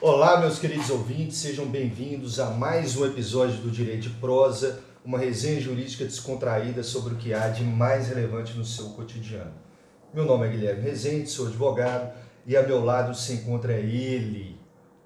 Olá, meus queridos ouvintes, sejam bem-vindos a mais um episódio do Direito de Prosa, uma resenha jurídica descontraída sobre o que há de mais relevante no seu cotidiano. Meu nome é Guilherme Rezende, sou advogado e a meu lado se encontra ele,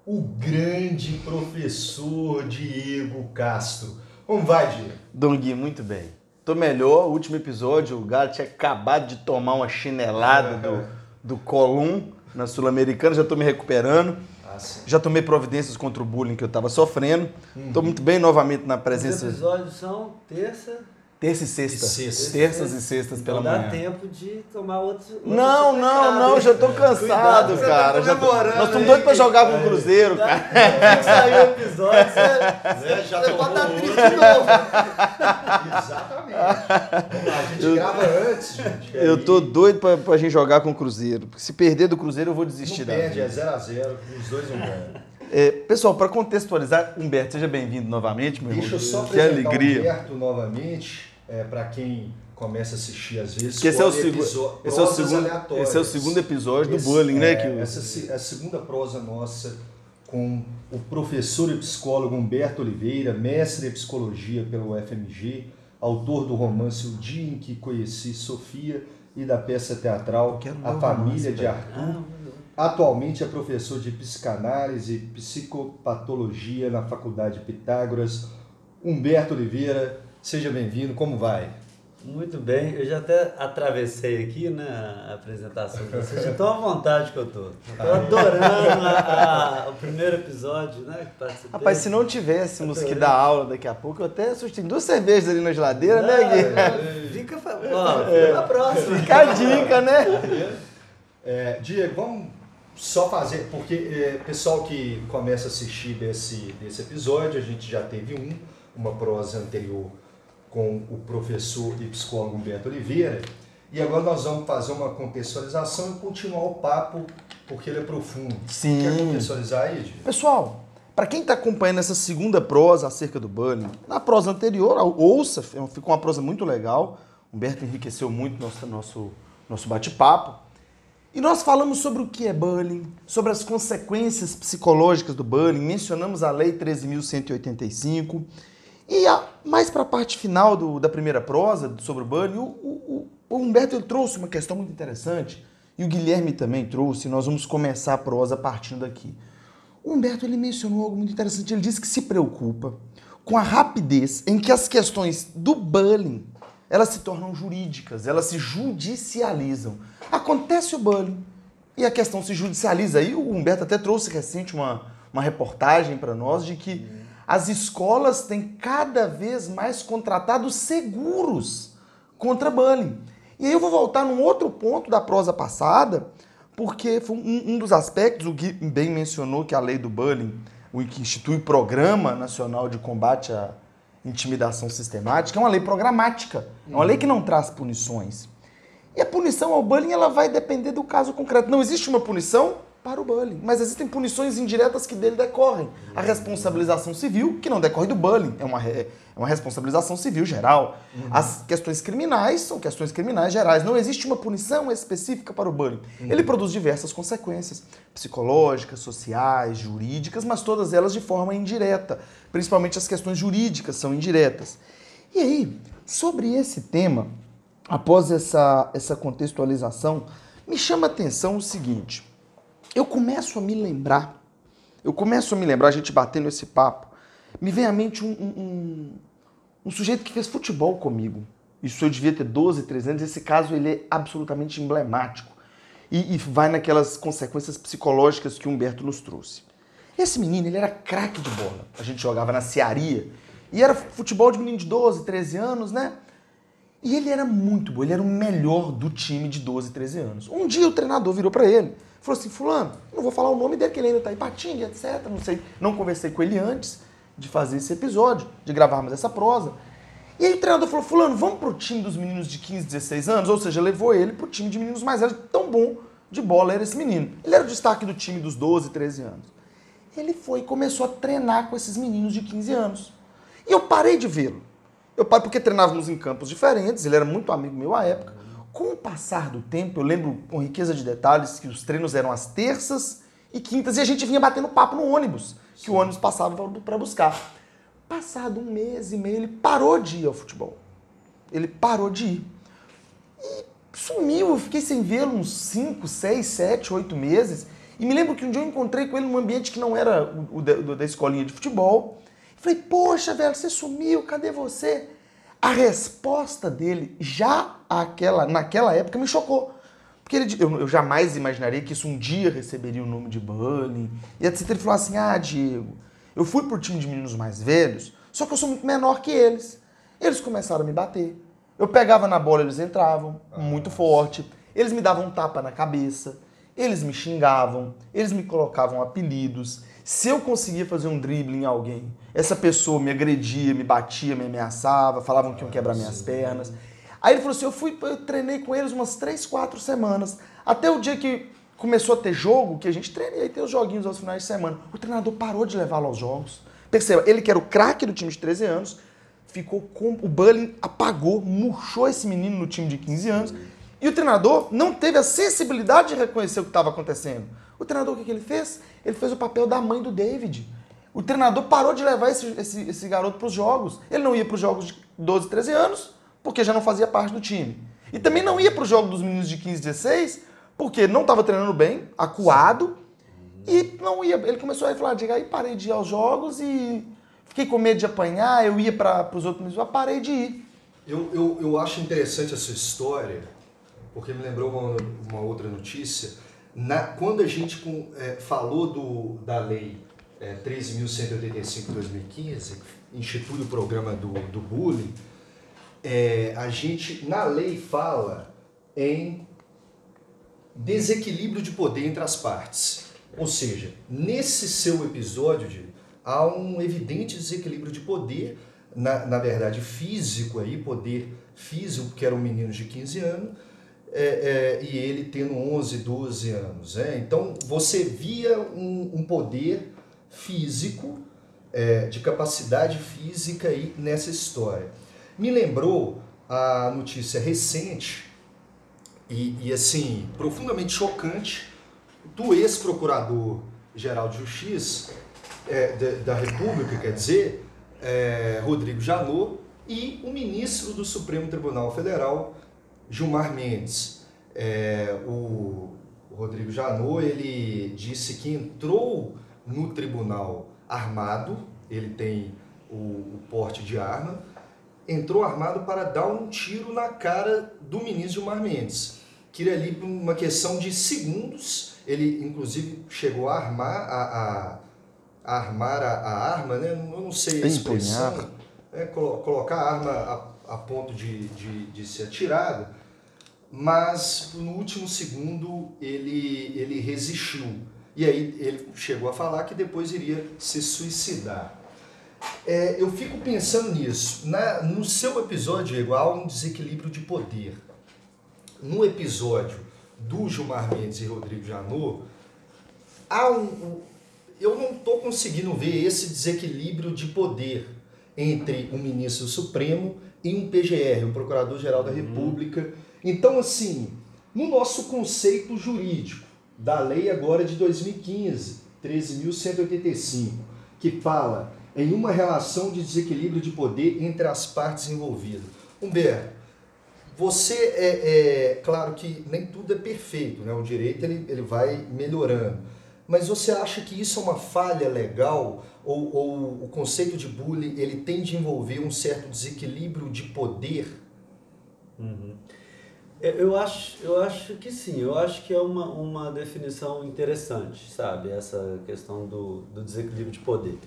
o grande professor Diego Castro. Como vai, Diego? Dom Gui, muito bem. Tô melhor, último episódio, o Galo tinha acabado de tomar uma chinelada do, do Colum na Sul-Americana, já tô me recuperando. Ah. Já tomei providências contra o bullying que eu tava sofrendo. Tô muito bem novamente na Os presença episódios são terça. terça e sexta. E sexta. Terças e sextas pela Não dá manhã. tempo de tomar outros. Não, outros não, não, já tô cansado, Cuidado, você cara. tá já tô- Nós estamos doidos pra jogar com o Cruzeiro, Tá? cara. Que sair o episódio, você, Né, já você tomou pode triste de novo. Exatamente. A gente grava antes, gente. Eu aí tô doido pra, pra gente jogar com o Cruzeiro. Porque se perder do Cruzeiro, eu vou desistir Não perde, é 0x0, os dois não ganham. É, pessoal, para contextualizar, Humberto, seja bem-vindo novamente, meu Deixa eu irmão. só que apresentar alegria. Humberto novamente, é, para quem começa a assistir às vezes. Que esse é o, esse, é o segundo, aleatórias. esse é o segundo episódio Esse- do bullying, né? é, Que o- Essa é a segunda prosa nossa com o professor e psicólogo Humberto Oliveira, mestre em psicologia pelo UFMG, autor do romance O Dia em que Conheci Sofia e da peça teatral ler A Família de. Arthur. Atualmente é professor de psicanálise e psicopatologia na Faculdade Pitágoras. Humberto Oliveira, seja bem-vindo, como vai? Muito bem, eu já até atravessei aqui né, a apresentação de vocês, de tão à vontade que eu tô. Tô adorando a- a- o primeiro episódio, né? Que participei. Rapaz, se não tivéssemos que dar aula daqui a pouco, eu até assustei duas cervejas ali na geladeira, né, Gui? Não, Fica, ó, fica na próxima. Fica a dica, né? É, Diego, vamos só fazer, porque é, pessoal que começa a assistir desse, desse episódio, a gente já teve um, uma prosa anterior com o professor e psicólogo Humberto Oliveira, e agora nós vamos fazer uma contextualização e continuar o papo, porque ele é profundo. Sim. Quer contextualizar aí? Pessoal, para quem está acompanhando essa segunda prosa acerca do bullying, na prosa anterior, ouça, ficou uma prosa muito legal. Humberto enriqueceu muito nosso, nosso, nosso bate-papo. E nós falamos sobre o que é bullying, sobre as consequências psicológicas do bullying, mencionamos a Lei 13.185. E a- mais para a parte final do- da primeira prosa sobre o bullying, o, o- o Humberto ele trouxe uma questão muito interessante, e o Guilherme também trouxe, nós vamos começar a prosa partindo daqui. O Humberto ele mencionou algo muito interessante. Ele disse que se preocupa com a rapidez em que as questões do bullying elas se tornam jurídicas, elas se judicializam. Acontece o bullying e a questão se judicializa. Aí o Humberto até trouxe recente uma, uma reportagem para nós de que as escolas têm cada vez mais contratados seguros contra bullying. E aí eu vou voltar num outro ponto da prosa passada, porque foi um, um dos aspectos, o Gui bem mencionou que a lei do bullying, o que institui o Programa Nacional de Combate à Intimidação Sistemática, é uma lei programática, é uma lei que não traz punições. E a punição ao bullying ela vai depender do caso concreto. Não existe uma punição para o bullying, mas existem punições indiretas que dele decorrem. A responsabilização civil, que não decorre do bullying, é uma, é uma responsabilização civil geral. As questões criminais são questões criminais gerais. Não existe uma punição específica para o bullying. Ele produz diversas consequências psicológicas, sociais, jurídicas, mas todas elas de forma indireta. Principalmente as questões jurídicas são indiretas. E aí, sobre esse tema, após essa, essa contextualização, me chama a atenção o seguinte. Eu começo a me lembrar, eu começo a me lembrar, a gente batendo esse papo, me vem à mente um, um, um- um sujeito que fez futebol comigo. Isso eu devia ter 12, 13 anos. Esse caso ele é absolutamente emblemático. E, e vai naquelas consequências psicológicas que Humberto nos trouxe. Esse menino, ele era craque de bola. A gente jogava na Cearia. E era futebol de menino de 12, 13 anos, né? E ele era muito bom, ele era o melhor do time de 12, 13 anos. Um dia o treinador virou pra ele, falou assim: Fulano, não vou falar o nome dele, que ele ainda tá em Patinga, etc. Não sei, não conversei com ele antes de fazer esse episódio, de gravarmos essa prosa. E aí o treinador falou: Fulano, vamos pro time dos meninos de 15, 16 anos? Ou seja, levou ele pro time de meninos mais velhos, tão bom de bola era esse menino. Ele era o destaque do time dos 12, 13 anos. Ele foi e começou a treinar com esses meninos de 15 anos. E eu parei de vê-lo. Eu parei porque treinávamos em campos diferentes, ele era muito amigo meu à época. Com o passar do tempo, eu lembro com riqueza de detalhes que os treinos eram às terças e quintas, e a gente vinha batendo papo no ônibus, que o ônibus passava para buscar. Passado um mês e meio, ele parou de ir ao futebol. Ele parou de ir. E sumiu, eu fiquei sem vê-lo uns 5, 6, 7, 8 meses. E me lembro que um dia eu encontrei com ele num ambiente que não era o, o da, da escolinha de futebol. Falei, poxa, velho, você sumiu, cadê você? A resposta dele, já aquela, naquela época, me chocou. Porque ele, eu, eu, jamais imaginaria que isso um dia receberia o nome de bullying. E etc. Ele falou assim: Ah, Diego, eu fui pro time de meninos mais velhos, só que eu sou muito menor que eles. Eles começaram a me bater. Eu pegava na bola, eles entravam, ah, muito forte. Eles me davam um tapa na cabeça. Eles me xingavam. Eles me colocavam apelidos. Se eu conseguia fazer um drible em alguém, essa pessoa me agredia, me batia, me ameaçava, falavam que iam quebrar minhas pernas. Aí ele falou assim: eu fui, eu treinei com eles umas 3, 4 semanas. Até o dia que começou a ter jogo, que a gente treinei, tem os joguinhos aos finais de semana. O treinador parou de levá-lo aos jogos. Perceba, ele que era o craque do time de 13 anos, ficou com. O bullying apagou, murchou esse menino no time de 15 anos. E o treinador não teve a sensibilidade de reconhecer o que estava acontecendo. O treinador, o que, que ele fez? Ele fez o papel da mãe do David. O treinador parou de levar esse, esse, esse garoto para os jogos. Ele não ia para os jogos de 12, 13 anos, porque já não fazia parte do time. E também não ia para o jogo dos meninos de 15, 16, porque não estava treinando bem, acuado, e não ia. Ele começou a falar, diga aí parei de ir aos jogos e fiquei com medo de apanhar, eu ia para os outros meninos, eu parei de ir. Eu, eu, eu acho interessante essa história, porque me lembrou uma, uma outra notícia. Na, quando a gente com, é, falou do, da lei é, 13.185 de 2015, institui o programa do, do bullying, é, a gente, na lei, fala em desequilíbrio de poder entre as partes. Ou seja, nesse seu episódio, de, há um evidente desequilíbrio de poder, na, na verdade físico aí, poder físico, que era um menino de 15 anos, é, é, e ele tendo 11, 12 anos. É? Então você via um, um poder físico, é, de capacidade física aí nessa história. Me lembrou a notícia recente e, e assim, profundamente chocante do ex-procurador-geral de Justiça é, da, da, República, quer dizer, é, Rodrigo Janot, e o ministro do Supremo Tribunal Federal, Gilmar Mendes. É, o Rodrigo Janot, ele disse que entrou no tribunal armado, ele tem o, o porte de arma, entrou armado para dar um tiro na cara do ministro Gilmar Mendes. Que ali, por uma questão de segundos, ele inclusive chegou a armar a, a, a armar a, a, arma, né? Eu não sei a expressão. É, colocar a arma a, a ponto de, de, de ser atirado, mas no último segundo ele, ele resistiu. E aí ele chegou a falar que depois iria se suicidar. É, eu fico pensando nisso. Na, no seu episódio, Diego, há um desequilíbrio de poder. No episódio do Gilmar Mendes e Rodrigo Janot, há um, um eu não estou conseguindo ver esse desequilíbrio de poder entre um ministro supremo e um PGR, um Procurador-Geral da uhum. Então, assim, no nosso conceito jurídico da lei agora de 2015, 13.185, que fala em uma relação de desequilíbrio de poder entre as partes envolvidas. Humberto, você é, é, claro que nem tudo é perfeito, né? O direito ele, ele vai melhorando. Mas você acha que isso é uma falha legal ou, ou o conceito de bullying ele tem de envolver um certo desequilíbrio de poder? Uhum. Eu acho, eu acho que sim, eu acho que é uma, uma definição interessante, sabe? Essa questão do, do desequilíbrio de poder.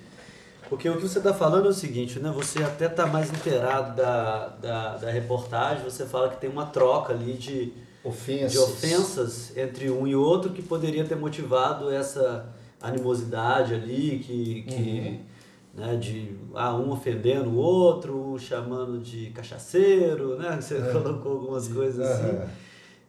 Porque o que você está falando é o seguinte, né? Você até está mais inteirado da, da, da, reportagem, você fala que tem uma troca ali de ofensas. de ofensas entre um e outro que poderia ter motivado essa animosidade ali, que, que uhum. Né, de ah, um ofendendo o outro, um chamando de cachaceiro, né? Você é. colocou algumas coisas assim.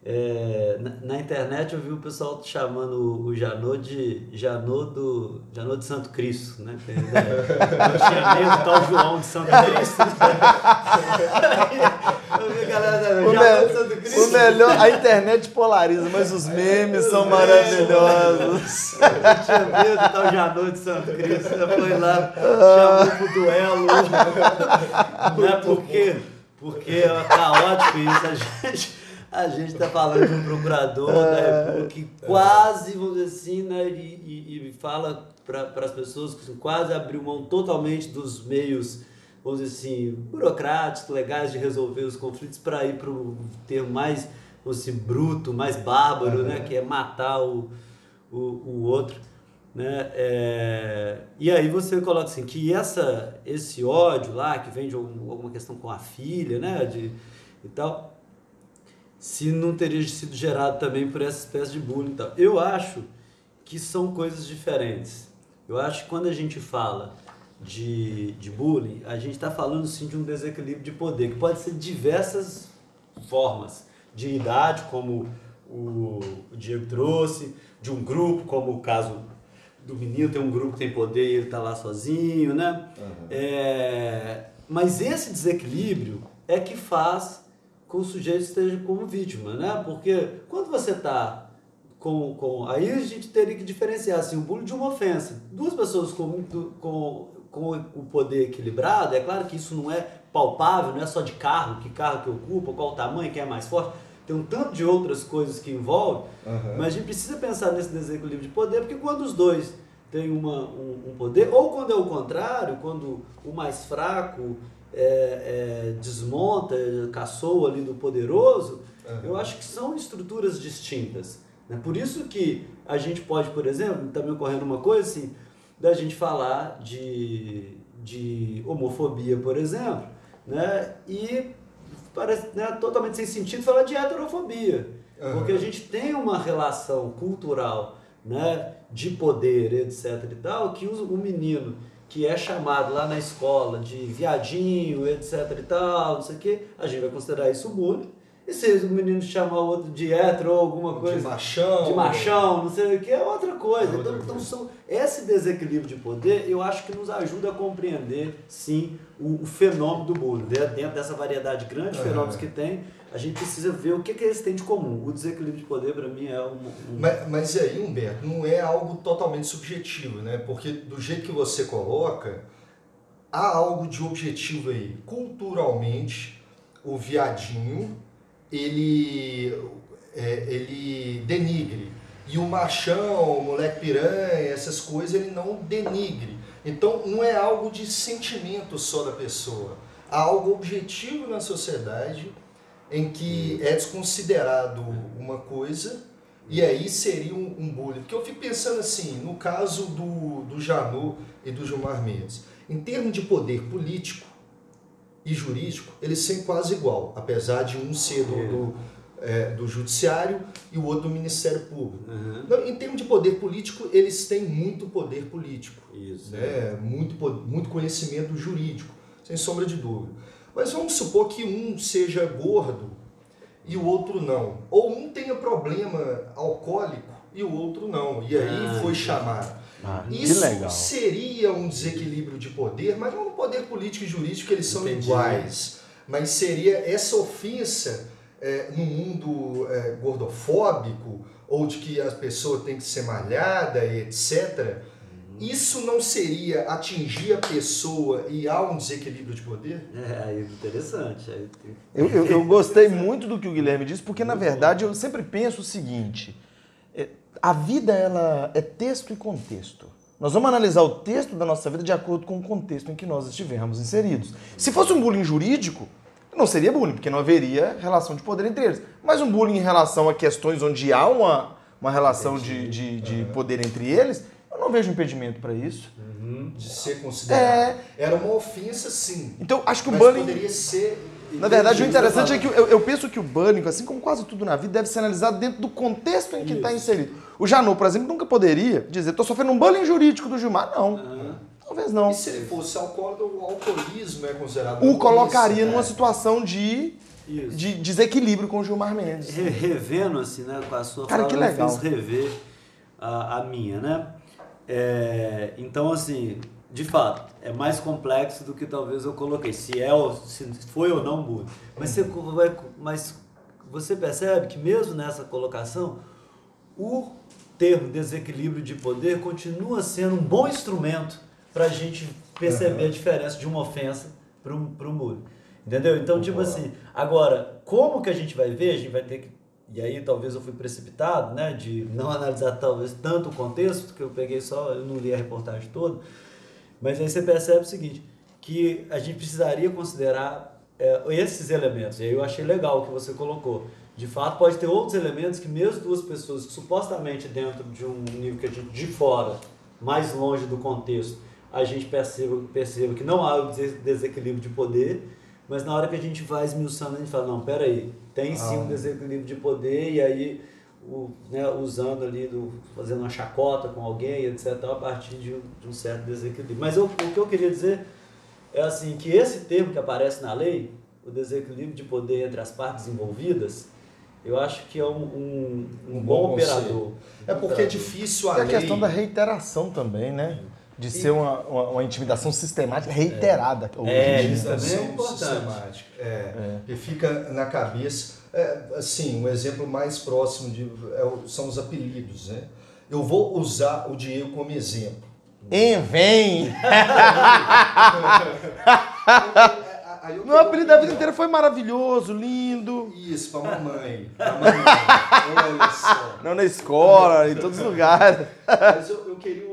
É, na, na, internet eu vi o pessoal chamando o Janot de Janot do Janot de Santo Cristo, né? Não tinha nem o tal João de Santo Cristo. eu vi a galera O, já me- o melhor, a internet polariza, mas os memes são maravilhosos. Eu tinha medo de tal Janô de Santo Cristo. Foi lá, chamou pro duelo. Não é porque, porque é caótico isso. A gente, a gente tá falando de um procurador da República que quase, vamos dizer assim, né, e, e- e fala para as pessoas que quase abriu mão totalmente dos meios, vamos dizer assim, burocráticos, legais de resolver os conflitos para ir para o termo mais, vamos dizer, assim, bruto, mais bárbaro, né, que é matar o, o, o outro. Né? É, e aí você coloca assim, que essa, esse ódio lá, que vem de algum- alguma questão com a filha, né? De, e tal, se não teria sido gerado também por essa espécie de bullying e tal. Eu acho que são coisas diferentes. Eu acho que quando a gente fala de, de bullying, a gente está falando sim de um desequilíbrio de poder, que pode ser de diversas formas. De idade, como o, Diego trouxe, de um grupo, como o caso do menino, tem um grupo que tem poder e ele está lá sozinho, né? É, mas esse desequilíbrio é que faz com que o sujeito esteja como vítima, né? Porque quando você está com, com. Aí a gente teria que diferenciar assim, o bullying de uma ofensa. Duas pessoas com, muito- com, com o poder equilibrado, é claro que isso não é palpável, não é só de carro, que carro que ocupa, qual o tamanho, quem é mais forte. Tem um tanto de outras coisas que envolve, Aham. mas a gente precisa pensar nesse desequilíbrio de poder, porque quando os dois têm uma, um, um poder, ou quando é o contrário, quando o mais fraco é, é, desmonta, caçoa ali do poderoso, Aham. eu acho que são estruturas distintas. Né? Por isso que a gente pode, por exemplo, está me ocorrendo uma coisa assim, da gente falar de, de homofobia, por exemplo, né? e parece né, totalmente sem sentido falar de heterofobia. Aham. Porque a gente tem uma relação cultural né, de poder, etc. e tal, que o, o menino que é chamado lá na escola de viadinho, etc. e tal, não sei o quê, a gente vai considerar isso bullying. E se o menino chamar o outro de hétero ou alguma coisa De machão. de machão, não sei o que, é outra coisa. É outra então, então coisa. são, esse desequilíbrio de poder, eu acho que nos ajuda a compreender, sim, o, o fenômeno do bullying. Dentro dessa variedade grande de Aham. fenômenos que tem, a gente precisa ver o que, que eles têm de comum. O desequilíbrio de poder, para mim, é um... um- Mas, mas aí, Humberto, não é algo totalmente subjetivo, né? Porque do jeito que você coloca, há algo de objetivo aí. Culturalmente, o viadinho, ele, é, ele denigre. E o machão, o moleque piranha, essas coisas, ele não denigre. Então, não é algo de sentimento só da pessoa. Há algo objetivo na sociedade em que é desconsiderado uma coisa e aí seria um, um bullying. Porque eu fico pensando assim, no caso do, do Janot e do Gilmar Mendes, em termos de poder político e jurídico, eles são quase igual, apesar de um ser do, do, é, do judiciário e o outro do Ministério Público. Uhum. Não, em termos de poder político, eles têm muito poder político Isso. né? muito, po- muito conhecimento jurídico, sem sombra de dúvida. Mas vamos supor que um seja gordo e o outro não. Ou um tenha problema alcoólico e o outro não. E aí Ah, foi entendi. chamado. Ah, Isso legal. seria um desequilíbrio de poder, mas não no poder político e jurídico, eles são Entendi. iguais. Mas seria essa ofensa é, no mundo é, gordofóbico, ou de que a pessoa tem que ser malhada, e etc. Isso não seria atingir a pessoa e há um desequilíbrio de poder? É, é interessante. Eu, eu, eu gostei muito do que o Guilherme disse, porque na verdade eu sempre penso o seguinte: a vida ela é texto e contexto. Nós vamos analisar o texto da nossa vida de acordo com o contexto em que nós estivermos inseridos. Se fosse um bullying jurídico, não seria bullying, porque não haveria relação de poder entre eles. Mas um bullying em relação a questões onde há uma, uma relação de, de, de poder entre eles, eu não vejo impedimento para isso. De ser considerado. É. Era uma ofensa, sim. Então, acho que o mas bullying. poderia ser. Na verdade, o interessante é que eu, eu penso que o bullying, assim como quase tudo na vida, deve ser analisado dentro do contexto em que está inserido. O Janot, por exemplo, nunca poderia dizer, estou sofrendo um bullying jurídico do Gilmar. Não, Aham. talvez não. E se ele fosse alcoólatra, o alcoolismo é considerado. O colocaria né? numa situação de, Isso. de desequilíbrio com o Gilmar Mendes. Re- revendo assim, né, com a sua Cara, fala, que me legal. fez rever a, a minha, né? É, então, assim, de fato, é mais complexo do que talvez eu coloquei. Se é ou se foi ou não bullying. Mas você, vai, mas você percebe que mesmo nessa colocação, o termo desequilíbrio de poder continua sendo um bom instrumento para a gente perceber uhum. a diferença de uma ofensa para um, um bullying. Entendeu? Então, tipo assim, agora, como que a gente vai ver? A gente vai ter que. E aí talvez eu fui precipitado, né? De não analisar talvez tanto o contexto, que eu peguei só, eu não li a reportagem toda. Mas aí você percebe o seguinte, que a gente precisaria considerar é, esses elementos. E aí eu achei legal o que você colocou. De fato, pode ter outros elementos que mesmo duas pessoas que supostamente dentro de um nível que a gente de fora, mais longe do contexto, a gente perceba, perceba que não há o desequilíbrio de poder, mas na hora que a gente vai esmiuçando, a gente fala, não, peraí, tem sim ah. um desequilíbrio de poder, e aí o, né, usando ali, do, fazendo uma chacota com alguém, etc., a partir de um, de um certo desequilíbrio. Mas eu, o que eu queria dizer é assim, que esse termo que aparece na lei, o desequilíbrio de poder entre as partes envolvidas, eu acho que é um, um, um, um bom, bom operador. É porque é difícil a é lei... a questão da reiteração também, né? De ser uma, uma, uma, intimidação sistemática reiterada. É, isso também é importante. É, é. E fica na cabeça. É, assim, um exemplo mais próximo de, é, são os apelidos. Né? Eu vou usar o Diego como exemplo. Em vem! Meu apelido da vida inteira foi maravilhoso, lindo. Isso, pra mamãe. Pra mamãe. Olha só. Não na escola, em todos os lugares. Mas eu, eu queria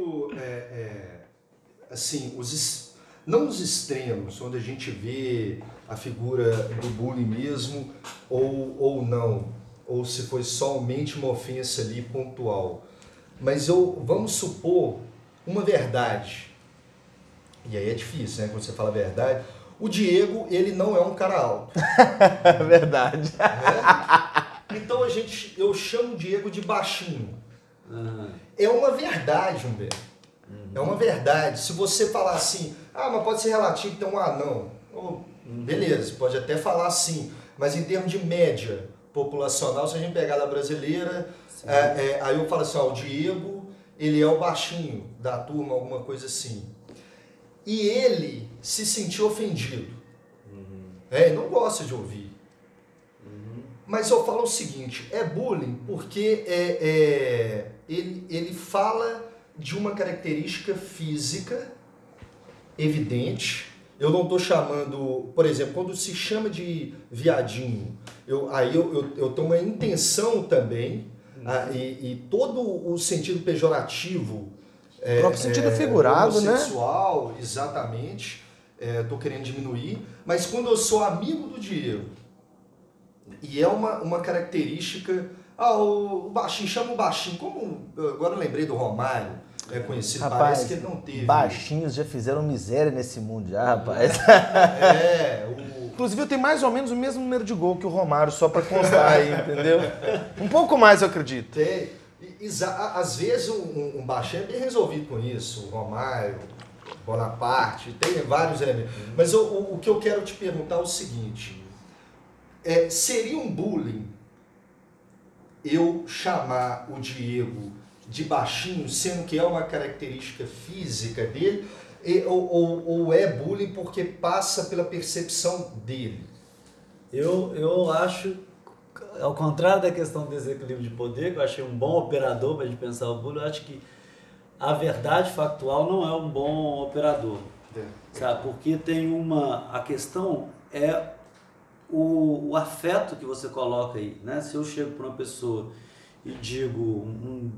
assim, os, não os extremos, onde a gente vê a figura do bullying mesmo, ou, ou não, ou se foi somente uma ofensa ali pontual. Mas eu, vamos supor uma verdade, e aí é difícil, né, quando você fala a verdade, o Diego, ele não é um cara alto. verdade. É? Então a gente, eu chamo o Diego de baixinho. Uhum. É uma verdade, Humberto. Uhum. É uma verdade. Se você falar assim, ah, mas pode ser relativo, então, ah, não. Oh, beleza, pode até falar assim, mas em termos de média populacional, se a gente pegar da brasileira, é, é, aí eu falo assim, ó, o Diego, ele é o baixinho da turma, alguma coisa assim. E ele se sentiu ofendido. Uhum. É, ele não gosta de ouvir. Uhum. Mas eu falo o seguinte, é bullying porque é, é, ele, ele fala de uma característica física evidente. Eu não estou chamando, por exemplo, quando se chama de viadinho, eu, aí eu, eu, eu tenho uma intenção também, uhum. ah, e, e, todo o sentido pejorativo. O é, próprio sentido é, figurado, né? Sexual, exatamente. Estou é, querendo diminuir. Mas quando eu sou amigo do Diego, e é uma, uma característica ah, o baixinho, chama o baixinho. Como agora eu lembrei do Romário, é conhecido, rapaz, parece que ele não teve. Baixinhos já fizeram miséria nesse mundo já, rapaz. É, o... Inclusive eu tenho mais ou menos o mesmo número de gol que o Romário, só para constar aí, entendeu? Um pouco mais, eu acredito. Tem. Às vezes um, um baixinho é bem resolvido com isso, o Romário, Bonaparte, tem vários elementos. Mas o, o, o que eu quero te perguntar é o seguinte: é, seria um bullying eu chamar o Diego de baixinho, sendo que é uma característica física dele, ou, ou, ou é bullying porque passa pela percepção dele? Eu, eu acho, ao contrário da questão do desequilíbrio de poder, que eu achei um bom operador para a gente pensar o bullying, eu acho que a verdade factual não é um bom operador. É. Sabe? Porque tem uma. A questão é o, o afeto que você coloca aí, né? Se eu chego para uma pessoa e digo um,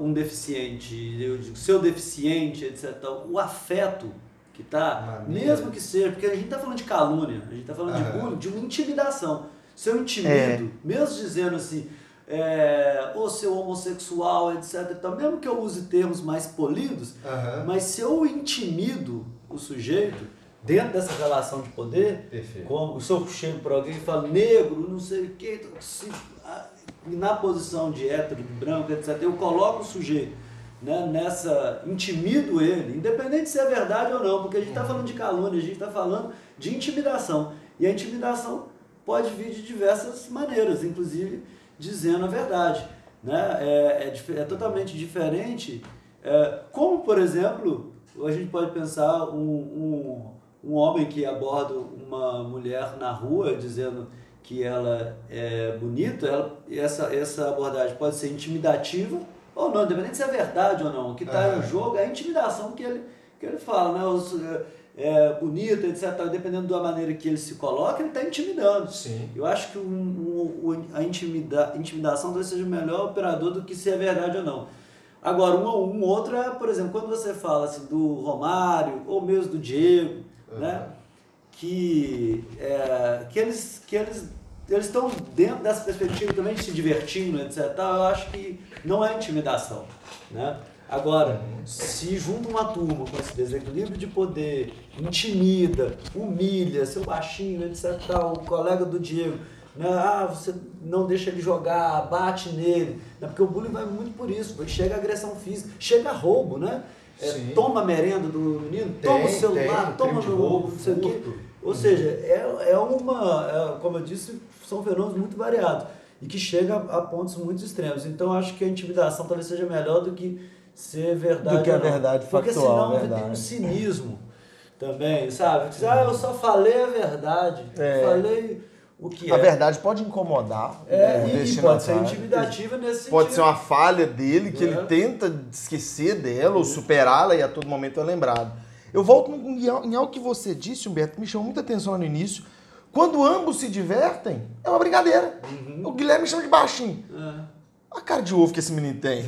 um deficiente, eu digo seu deficiente, etc. O afeto que tá, mesmo que seja, porque a gente tá falando de calúnia, a gente tá falando de bullying, de uma intimidação. Se eu intimido, é. mesmo dizendo assim, é, ou seu homossexual, etc. Então, mesmo que eu use termos mais polidos, uhum. mas se eu intimido o sujeito, dentro dessa relação de poder, Perfeito. como se eu chego para alguém e falo negro, não sei o quê, se, na posição de hétero, de branco, etc., eu coloco o sujeito né, nessa. intimido ele, independente se é verdade ou não, porque a gente está uhum. falando de calúnia, a gente está falando de intimidação. E a intimidação pode vir de diversas maneiras, inclusive dizendo a verdade. Né? É, é, é totalmente diferente. É, como, por exemplo, a gente pode pensar um, um, um homem que aborda uma mulher na rua dizendo que ela é bonita, ela, essa, essa abordagem pode ser intimidativa ou não, independente se é verdade ou não. O que está Aham. em jogo é a intimidação que ele, que ele fala, né? Os, é, bonita, etc. Dependendo da maneira que ele se coloca, ele está intimidando. Sim. Eu acho que um, um, a intimida, intimidação talvez seja o melhor operador do que se é verdade ou não. Agora, um, um outro é, por exemplo, quando você fala assim, do Romário ou mesmo do Diego, né? Que, é, que eles que eles eles estão dentro dessa perspectiva também de se divertindo, etc. Eu acho que não é intimidação, né? Agora, se junta uma turma com esse desequilíbrio de poder, intimida, humilha, seu baixinho, etc. Tal, o colega do Diego, né? Ah, você não deixa ele jogar, bate nele, né? porque o bullying vai muito por isso, chega a agressão física, chega a roubo, né? É, toma a merenda do menino, Tem, toma o celular, tem, toma no roubo, não sei o quê. Ou seja, é, é uma, é, como eu disse, são fenômenos muito variados e que chega a, a pontos muito extremos. Então, eu acho que a intimidação talvez seja melhor do que ser verdade. Do que a verdade Porque factual, senão verdade. tem um cinismo também, sabe? Diz, Ah, eu só falei a verdade. É. Falei o que A é. verdade pode incomodar É, o e destinatário. pode ser intimidativa nesse Pode sentido. ser uma falha dele que É. ele tenta esquecer dela ou superá-la e a todo momento é lembrado. Eu volto em algo que você disse, Humberto, que me chamou muita atenção no início. Quando ambos se divertem, é uma brincadeira. O Guilherme chama de baixinho. É. A cara de ovo que esse menino tem.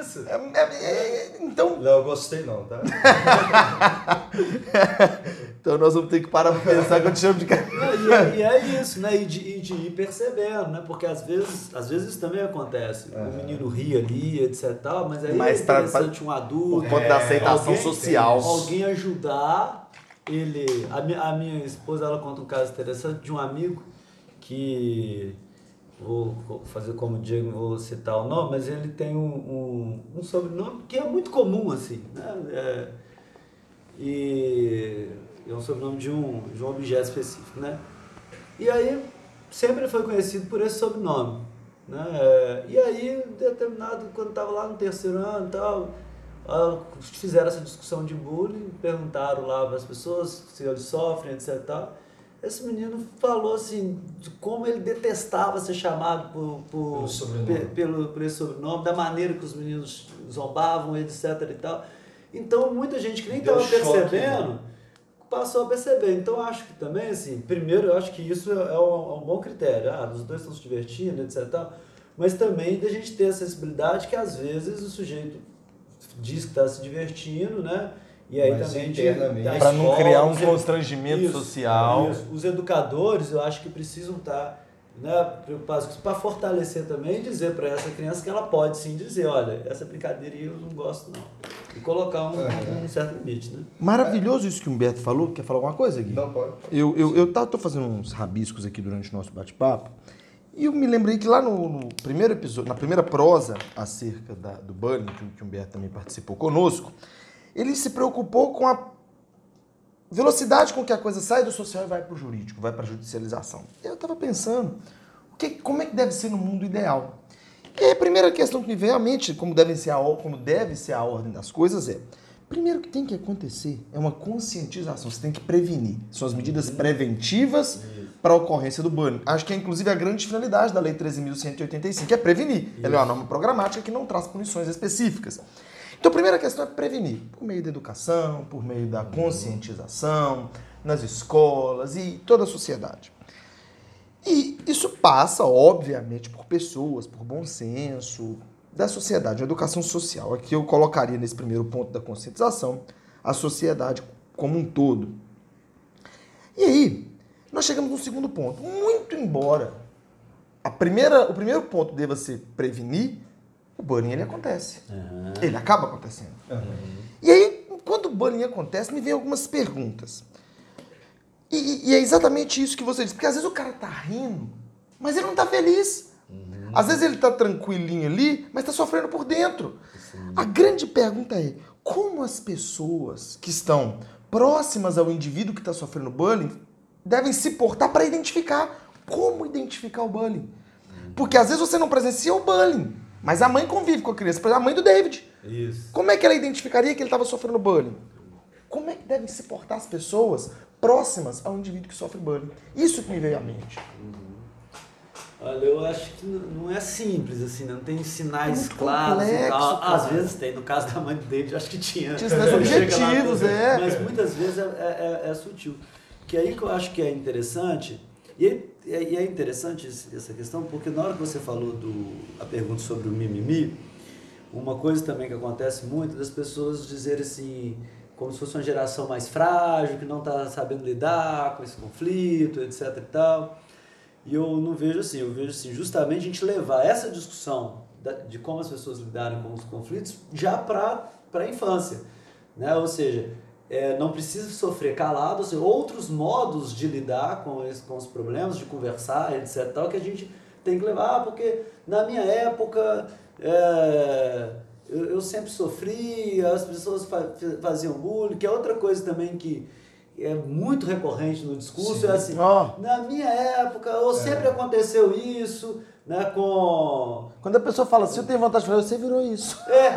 Isso. É- é- é- então, Não, eu gostei não, tá? então nós vamos ter que parar pra pensar quando chama de cara. Não, e, é, e é isso, né? E de, e de ir percebendo, né? Porque às vezes, às vezes isso também acontece. O menino ri ali, etc. Tal, mas aí Mas é pra- interessante um adulto. Por conta da aceitação alguém- social. Alguém ajudar ele. A, a minha esposa ela conta um caso interessante de um amigo que. Vou fazer como o Diego, vou citar o nome, mas ele tem um, um, um sobrenome que é muito comum, assim. Né? É, e é um sobrenome de um, de um objeto específico, né? E aí sempre foi conhecido por esse sobrenome, né? É, E aí, determinado, quando estava lá no terceiro ano e tal, ah, fizeram essa discussão de bullying, perguntaram lá para as pessoas se eles sofrem, etc. Tal. Esse menino falou assim de como ele detestava ser chamado por, por, Pelo sobrenome. pe- pelo, por esse sobrenome, da maneira que os meninos zombavam, etc. e tal. Então, muita gente que nem estava choque, percebendo né? passou a perceber. Então, acho que também, assim, primeiro, eu acho que isso é um, é um bom critério. Ah, os dois estão se divertindo, etc. tal. Mas também da gente ter a sensibilidade que, às vezes, o sujeito diz que está se divertindo, né? E aí Mas também... internamente- da Pra não criar um constrangimento isso, social. isso. Os educadores, eu acho que precisam estar né, preocupados com isso para fortalecer também e dizer para essa criança que ela pode sim dizer, olha, essa brincadeira eu não gosto não. E colocar um, um certo limite, né? Maravilhoso isso que o Humberto falou. Quer falar alguma coisa, Gui? Não pode. Eu, eu, eu tá, tô fazendo uns rabiscos aqui durante o nosso bate-papo. E eu me lembrei que lá no, no primeiro episódio, na primeira prosa acerca da- do bullying, que, que o Humberto também participou conosco, ele se preocupou com a velocidade com que a coisa sai do social e vai para o jurídico, vai para a judicialização. Eu estava pensando, o que, como é que deve ser no mundo ideal? E a primeira questão que me veio à mente, como deve ser a, como deve ser a ordem das coisas, é primeiro que tem que acontecer é uma conscientização, você tem que prevenir. São as medidas preventivas para a ocorrência do bullying. Acho que é inclusive a grande finalidade da Lei 13.185, que é prevenir. Ela é uma norma programática que não traz punições específicas. Então a primeira questão é prevenir, por meio da educação, por meio da conscientização, nas escolas e toda a sociedade. E isso passa, obviamente, por pessoas, por bom senso, da sociedade, a educação social. Aqui eu colocaria nesse primeiro ponto da conscientização a sociedade como um todo. E aí, nós chegamos no segundo ponto. Muito embora a primeira, o primeiro ponto deva ser prevenir, o bullying ele acontece. Ele acaba acontecendo. E aí, quando o bullying acontece, me vem algumas perguntas. E, e- é exatamente isso que você disse. Porque às vezes o cara tá rindo, mas ele não tá feliz. Às vezes ele tá tranquilinho ali, mas tá sofrendo por dentro. A grande pergunta é: como as pessoas que estão próximas ao indivíduo que está sofrendo bullying devem se portar para identificar como identificar o bullying? Porque às vezes você não presencia o bullying, mas a mãe convive com a criança. Por exemplo, a mãe do David. Isso. Como é que ela identificaria que ele estava sofrendo bullying? Como é que devem se portar as pessoas próximas ao indivíduo que sofre bullying? Isso que me veio à mente. Olha, eu acho que não é simples, assim, não tem sinais Muito claros e complexo, tal. cara. Às vezes tem, no caso da mãe do David, eu acho que tinha. Tinha sinais lá objetivos, é. Mas muitas vezes é, é- é- é sutil. Que aí que eu acho que é interessante, e é, e é interessante essa questão, porque na hora que você falou do, a pergunta sobre o mimimi, uma coisa também que acontece muito das pessoas dizerem assim, como se fosse uma geração mais frágil, que não está sabendo lidar com esse conflito, etc e tal. E eu não vejo assim, eu vejo assim, justamente a gente levar essa discussão de como as pessoas lidarem com os conflitos já para a infância. Né? Ou seja, é, não precisa sofrer calado, ou seja, outros modos de lidar com, esse, com os problemas, de conversar, etc. Tal, que a gente tem que levar, porque na minha época é, eu, eu sempre sofri, as pessoas fa- faziam bullying, que é outra coisa também que é muito recorrente no discurso, Sim. é assim, Ó, na minha época, ou sempre aconteceu isso, né, com... quando a pessoa fala assim, eu tenho vontade de falar, você virou isso. É,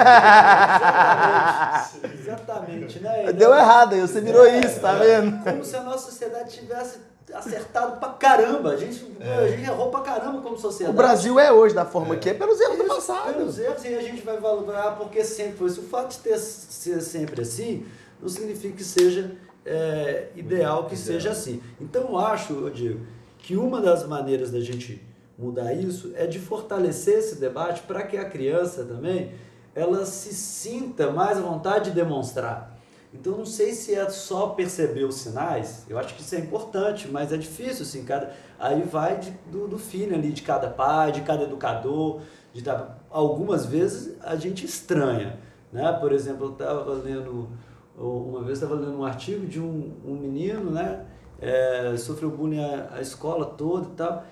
exatamente, exatamente, né? Deu errado aí, você virou isso, tá vendo? Como se a nossa sociedade tivesse acertado pra caramba, a gente, a gente errou pra caramba como O sociedade. Brasil é hoje da forma que é pelos erros do passado. Pelos erros, e a gente vai valorar porque sempre foi isso. O fato de ter, ser sempre assim não significa que seja é, ideal que Ideal. seja assim. Então eu acho, eu digo, que uma das maneiras da gente mudar isso é de fortalecer esse debate para que a criança também ela se sinta mais à vontade de demonstrar. Então não sei se é só perceber os sinais, eu acho que isso é importante, mas é difícil assim, cada, aí vai de- do, do feeling ali de cada pai, de cada educador, de algumas vezes a gente estranha, né? Por exemplo, eu estava lendo uma vez estava lendo um artigo de um, um menino, né? É, sofreu bullying a, a escola toda e tal,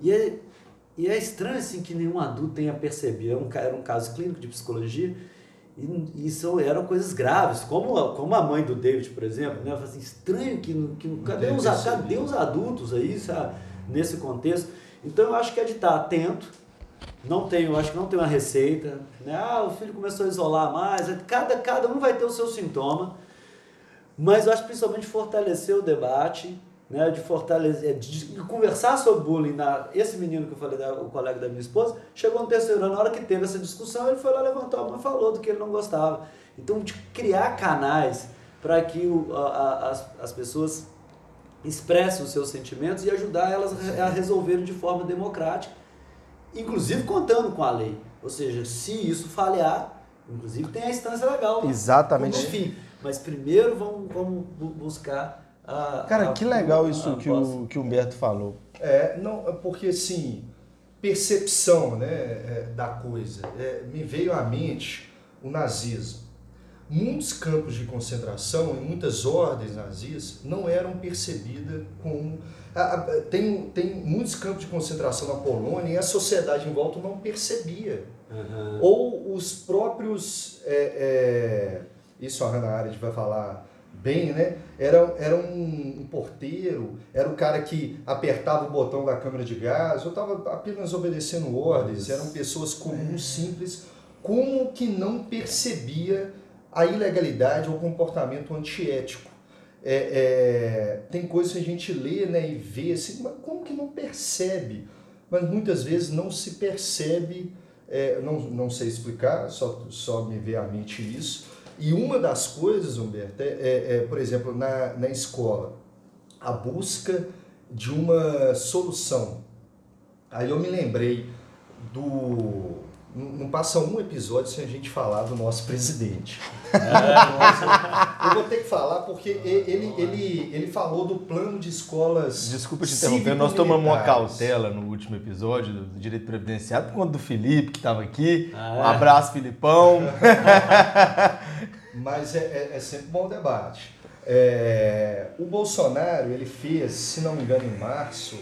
e é, e é estranho assim que nenhum adulto tenha percebido. Era um, ca- era um caso clínico de psicologia e isso eram coisas graves, como a, como a mãe do David, por exemplo, né? Assim, estranho que, que não- cadê, os, cadê os adultos aí, sabe? Nesse contexto. Então eu acho que é de estar atento. Não eu acho que não tem uma receita. Né? Ah, o filho começou a isolar mais. Cada, cada um vai ter o seu sintoma. Mas eu acho que principalmente fortalecer o debate, né, de fortalecer, de, de conversar sobre bullying. Na, esse menino que eu falei, da, o colega da minha esposa, chegou no terceiro ano, na hora que teve essa discussão, ele foi lá, levantou a mão e falou do que ele não gostava. Então, de criar canais para que o, a, a- as, as pessoas expressem os seus sentimentos e ajudar elas a resolverem de forma democrática, inclusive contando com a lei. Ou seja, se isso falhar, inclusive tem a instância legal. Exatamente. Enfim, mas primeiro vamos, vamos bu- buscar a. Cara, a- que legal a- isso a que o, que o Humberto falou. É, não, é porque assim, percepção né, é, da coisa. É, me veio à mente o nazismo. Muitos campos de concentração e muitas ordens nazis não eram percebidas como. a- a- Tem, tem muitos campos de concentração na Polônia e a sociedade em volta não percebia. Aham. Ou os próprios. é, é, isso a Hannah Arendt vai falar bem, né? Era, era um, porteiro, era o cara que apertava o botão da câmara de gás, eu estava apenas obedecendo ordens, eram pessoas comuns, simples, como que não percebia a ilegalidade ou o comportamento antiético. É, é, tem coisas que a gente lê né, e vê assim, mas como que não percebe? Mas muitas vezes não se percebe é, não, não sei explicar, só, só me veio à mente isso. E uma das coisas, Humberto, é, é, é, por exemplo, na, na escola, a busca de uma solução. Aí eu me lembrei do. Não passa um episódio sem a gente falar do nosso presidente. Nossa, eu vou ter que falar porque ele, ele, ele falou do plano de escolas. Desculpa te interromper, nós tomamos uma cautela no último episódio do Direito Previdenciário por conta do Felipe, que estava aqui. Ah, Um é? abraço, Filipão. Mas é, é- é sempre bom debate. É, o Bolsonaro, ele fez, se não me engano, em março,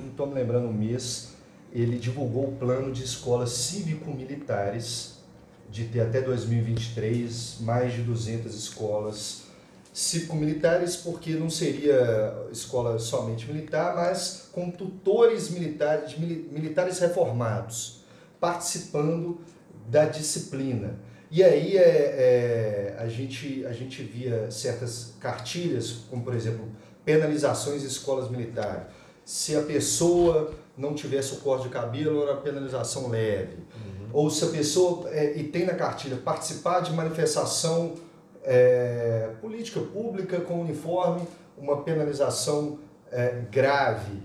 não estou me lembrando o mês, ele divulgou o plano de escolas cívico-militares, de ter até 2023 mais de 200 escolas cívico-militares, porque não seria escola somente militar, mas com tutores militares, mili- militares reformados, participando da disciplina. E aí é, é, a, gente, a gente via certas cartilhas, como por exemplo, penalizações em escolas militares. Se a pessoa não tivesse o corte de cabelo, era penalização leve. Uhum. Ou se a pessoa, é, e tem na cartilha, participar de manifestação é, política pública com uniforme, uma penalização é, grave.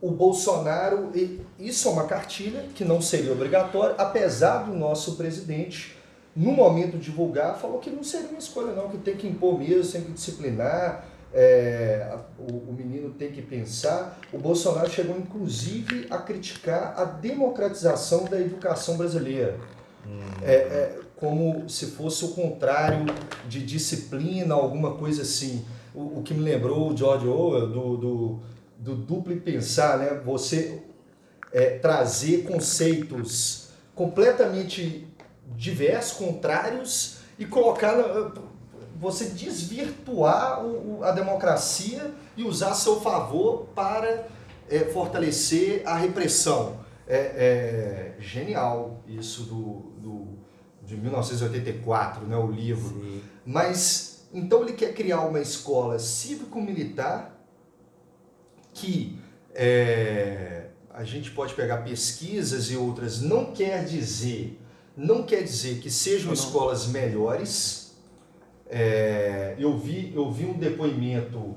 O Bolsonaro, isso é uma cartilha que não seria obrigatória, apesar do nosso presidente, no momento de divulgar, falou que não seria uma escolha, não, que tem que impor mesmo, tem que disciplinar, é, o, o, menino tem que pensar. O Bolsonaro chegou, inclusive, a criticar a democratização da educação brasileira. Hum. É, é, como se fosse o contrário de disciplina, alguma coisa assim. O, o que me lembrou o George Orwell do, do, do duplo pensar, né? Você é, trazer conceitos completamente diversos, contrários, e colocar você desvirtuar a democracia e usar a seu favor para é, fortalecer a repressão. É, é, genial isso do, do, de 1984, né, o livro. Sim. Mas, então ele quer criar uma escola cívico-militar que é, a gente pode pegar pesquisas e outras, não quer dizer, não quer dizer que sejam escolas melhores, é, eu, vi, eu vi um depoimento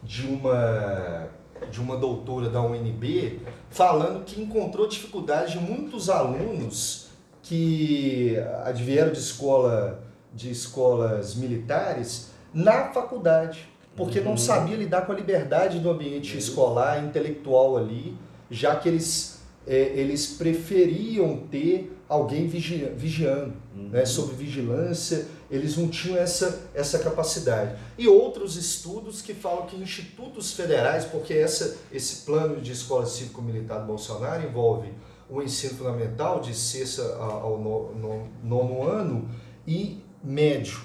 de uma, de uma doutora da UNB falando que encontrou dificuldade de muitos alunos que advieram de escola de escolas militares na faculdade, porque uhum. não sabia lidar com a liberdade do ambiente uhum. escolar, intelectual ali, já que eles, é, eles preferiam ter alguém vigia, vigiando, uhum. né, sob vigilância, eles não tinham essa, essa capacidade. E outros estudos que falam que institutos federais, porque essa, esse plano de escola cívico-militar do Bolsonaro envolve o ensino fundamental de sexta ao nono, nono ano e médio.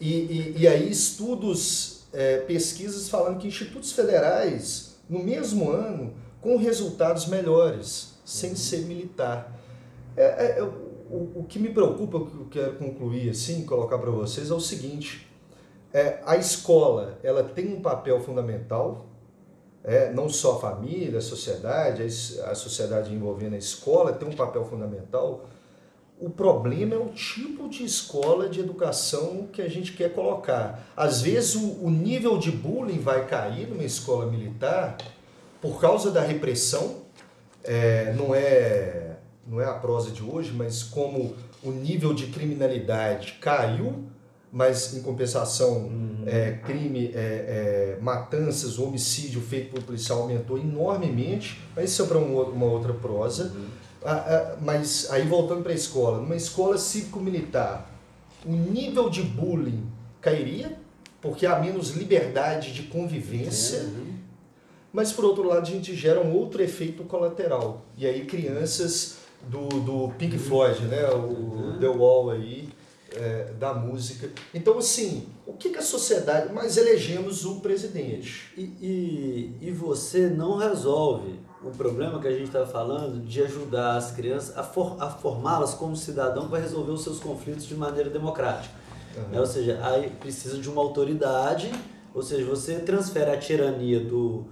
E, e, e aí estudos, é, pesquisas falando que institutos federais, no mesmo ano, com resultados melhores, sem uhum. ser militar. É, é, o, o que me preocupa, o que eu quero concluir assim, colocar para vocês é o seguinte: é, a escola ela tem um papel fundamental, é, não só a família, a sociedade, a, a sociedade envolvendo a escola tem um papel fundamental. O problema é o tipo de escola de educação que a gente quer colocar. Às vezes o, o nível de bullying vai cair numa escola militar por causa da repressão, é, não é não é a prosa de hoje, mas como o nível de criminalidade caiu, mas em compensação, uhum. é, crime, é, é, matanças, homicídio feito por policial aumentou enormemente, mas isso é para um, uma outra prosa. Uhum. Ah, ah, mas aí voltando para a escola, numa escola cívico-militar, o nível de bullying cairia, porque há menos liberdade de convivência. Uhum. Mas por outro lado, a gente gera um outro efeito colateral. E aí crianças do, do Pink Floyd, né? O uhum. The Wall aí, é, da música. Então, assim, o que, que a sociedade. Mas elegemos o presidente. E, e, e você não resolve o problema que a gente está falando de ajudar as crianças a, for, a formá-las como cidadão para resolver os seus conflitos de maneira democrática. Uhum. É, ou seja, aí precisa de uma autoridade, ou seja, você transfere a tirania do,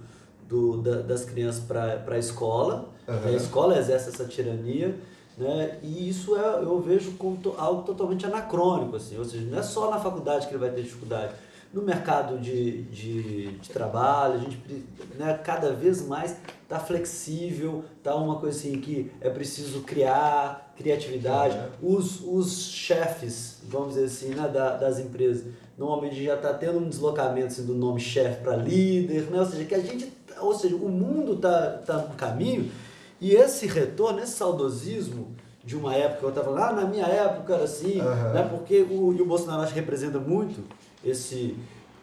do, da, das crianças para a escola Uhum. A escola exerce essa tirania, né? E isso é, eu vejo como algo totalmente anacrônico, assim. Ou seja, não é só na faculdade que ele vai ter dificuldade. No mercado de, de, de trabalho, a gente né, cada vez mais tá flexível, tá uma coisa assim que é preciso criar, criatividade. Os, os chefes, vamos dizer assim, né, da, das empresas, normalmente já está tendo um deslocamento assim, do nome chefe para líder, né? ou seja, que a gente, ou seja, o mundo tá, tá no caminho e esse retorno, esse saudosismo de uma época, eu estava falando, ah, na minha época era assim, uhum. né? porque o, e o Bolsonaro acho que representa muito esse,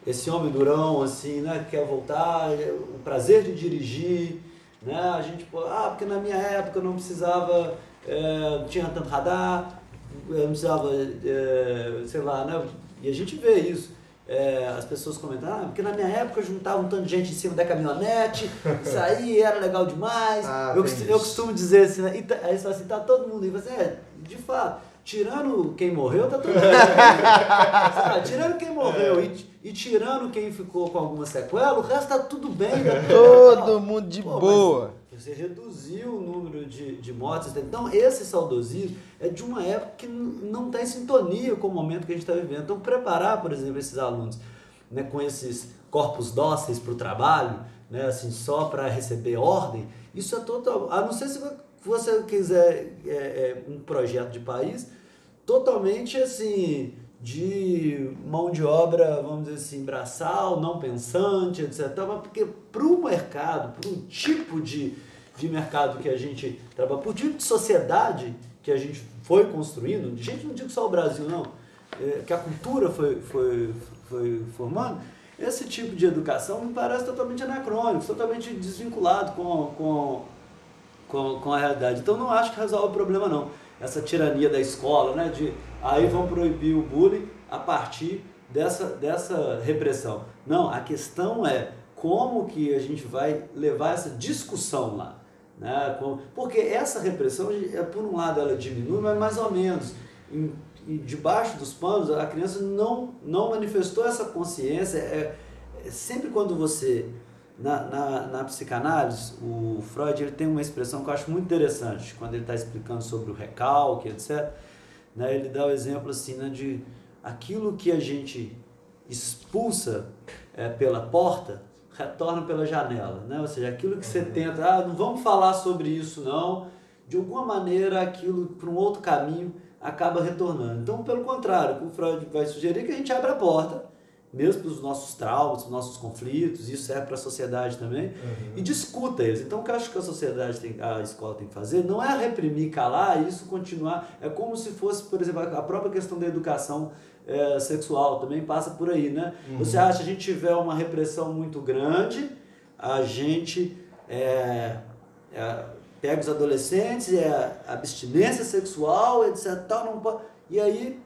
esse homem durão, assim, né? que quer voltar, o prazer de dirigir, né? a gente, ah, porque na minha época não precisava, é, não tinha tanto radar, eu não precisava, é, sei lá, né? e a gente vê isso é, as pessoas comentam, ah, porque na minha época juntava um tanto de gente em cima da caminhonete, isso aí era legal demais. Ah, eu, costumo, eu, costumo dizer assim, né? e tá, aí você assim, tá todo mundo aí, você é, de fato, tirando quem morreu, tá tudo bem. Sabe? tirando quem morreu e, e tirando quem ficou com alguma sequela, o resto tá tudo bem. Tá Todo mundo de Pô, boa. mas Você reduziu o número de, de mortes. Então, esse saudosismo é de uma época que não está em sintonia com o momento que a gente está vivendo. Então, preparar, por exemplo, esses alunos né, com esses corpos dóceis para o trabalho, né, assim, só para receber ordem, isso é total. A não ser se você quiser é, é, um projeto de país totalmente assim de mão de obra, vamos dizer assim, braçal, não pensante, etc. Mas porque para o mercado, para o tipo de, de mercado que a gente trabalha, o tipo de sociedade que a gente foi construindo, gente, não digo só o Brasil, não, é, que a cultura foi, foi, foi formando, esse tipo de educação me parece totalmente anacrônico, totalmente desvinculado com, com, com, com a realidade. Então não acho que resolve o problema não. Essa tirania da escola, né? De aí vão proibir o bullying a partir dessa, dessa repressão. Não, a questão é como que a gente vai levar essa discussão lá. Né? Porque essa repressão, é, por um lado, ela diminui, mas mais ou menos. Em, em- debaixo dos panos, a criança não, não manifestou essa consciência. É, é sempre quando você na, na, na psicanálise, o Freud ele tem uma expressão que eu acho muito interessante, quando ele está explicando sobre o recalque, etc. Né, ele dá o exemplo assim, né, de aquilo que a gente expulsa é, pela porta, retorna pela janela. Né? Ou seja, aquilo que você tenta, ah, não vamos falar sobre isso não, de alguma maneira aquilo para um outro caminho acaba retornando. Então, pelo contrário, o Freud vai sugerir que a gente abra a porta, mesmo para os nossos traumas, para os nossos conflitos, isso serve para a sociedade também, e discuta eles. Então, o que eu acho que a sociedade, tem, a escola tem que fazer, não é reprimir, calar, e isso continuar. É como se fosse, por exemplo, a própria questão da educação eh, sexual também passa por aí, né? Você acha que a gente tiver uma repressão muito grande, a gente é, é, pega os adolescentes, é abstinência sexual, etc. Tal, não pode, e aí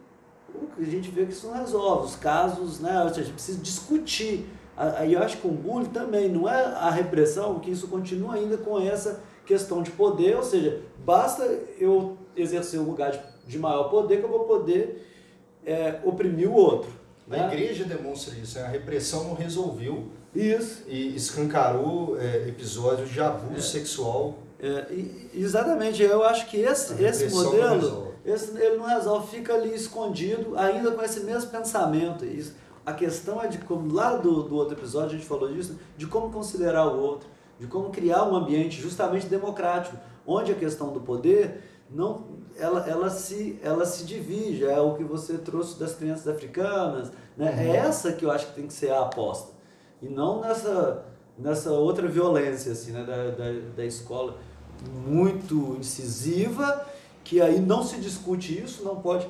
a gente vê que isso não resolve. Os casos, né? Ou seja, a gente precisa discutir. Aí eu acho que o bullying também não é a repressão, que isso continua ainda com essa questão de poder, ou seja, basta eu exercer um lugar de, de maior poder que eu vou poder é, oprimir o outro. A né? igreja demonstra isso, né? a repressão não resolveu Isso. e escancarou é, episódios de abuso É. sexual. É, e- exatamente, eu acho que esse, A esse modelo, esse, ele não resolve, fica ali escondido, ainda com esse mesmo pensamento. Isso, a questão é de como, lá do, do outro episódio a gente falou disso, de como considerar o outro, de como criar um ambiente justamente democrático, onde a questão do poder não, ela, ela, se, ela se divide, é o que você trouxe das crianças africanas, né? Uhum. é essa que eu acho que tem que ser a aposta, e não nessa, nessa outra violência assim, né? da, da, da escola muito incisiva, que aí não se discute isso, não pode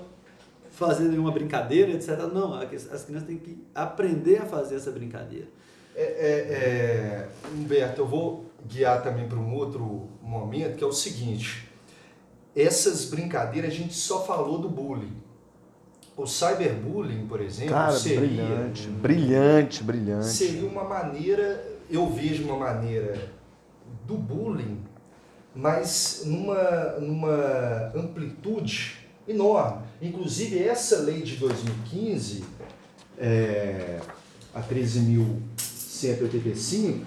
fazer nenhuma brincadeira, etc. Não, as crianças têm que aprender a fazer essa brincadeira. É, é, é, Humberto, eu vou guiar também para um outro momento, que é o seguinte. Essas brincadeiras a gente só falou do bullying. O cyberbullying, por exemplo, Cara, seria, brilhante, brilhante, brilhante. seria uma maneira, eu vejo uma maneira do bullying, mas numa, numa amplitude enorme. Inclusive, essa lei de 2015, é, a 13.185,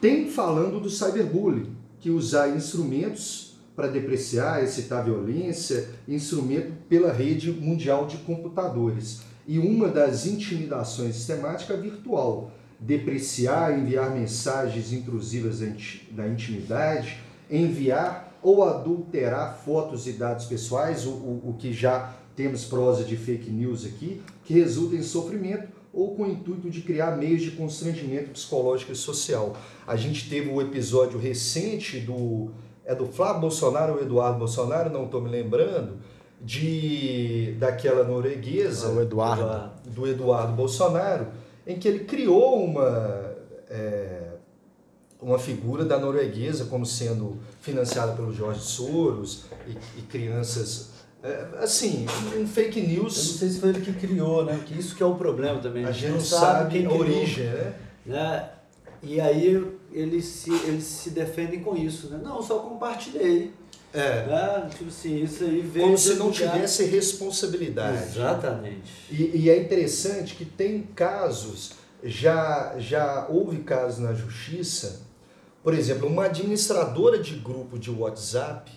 tem falando do cyberbullying, que usar instrumentos para depreciar, excitar violência, instrumento pela rede mundial de computadores. E uma das intimidações sistemática é virtual, depreciar, enviar mensagens intrusivas da inti- da intimidade, enviar ou adulterar fotos e dados pessoais, o, o, o que já temos prosa de fake news aqui, que resulta em sofrimento ou com o intuito de criar meios de constrangimento psicológico e social. A gente teve o episódio recente do é do Flávio Bolsonaro ou Eduardo Bolsonaro, não estou me lembrando, de daquela norueguesa, O Eduardo. do Eduardo Bolsonaro, em que ele criou uma é, uma figura da norueguesa como sendo financiada pelo Jorge Soros e, e crianças é, assim um fake Eu não news sei se foi ele que criou, né? Que isso que é o problema também. a gente não sabe a criou, origem né né? E aí eles se, eles se defendem com isso, né? Não, só compartilhei. É. Né? Tipo assim, isso aí veio. Como se não tivesse responsabilidade. Exatamente. E, e, é interessante que tem casos, já, já houve casos na justiça, por exemplo, uma administradora de grupo de WhatsApp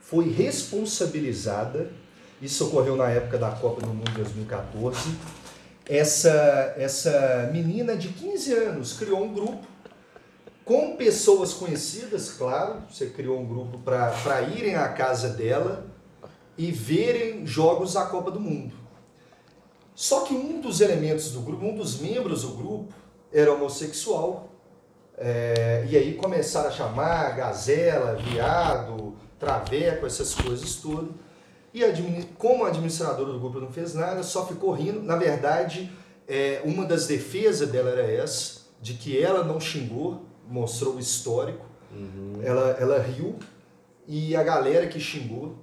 foi responsabilizada, isso ocorreu na época da Copa do Mundo 2014. Essa, essa menina de 15 anos criou um grupo com pessoas conhecidas, claro. Você criou um grupo para irem à casa dela e verem jogos da Copa do Mundo. Só que um dos elementos do grupo, um dos membros do grupo, era homossexual. É, e aí começaram a chamar gazela, viado, traveco, essas coisas tudo. E como a administradora do grupo não fez nada, só ficou rindo. Na verdade, é, uma das defesas dela era essa, de que ela não xingou, mostrou o histórico. Uhum. Ela, ela riu e a galera que xingou.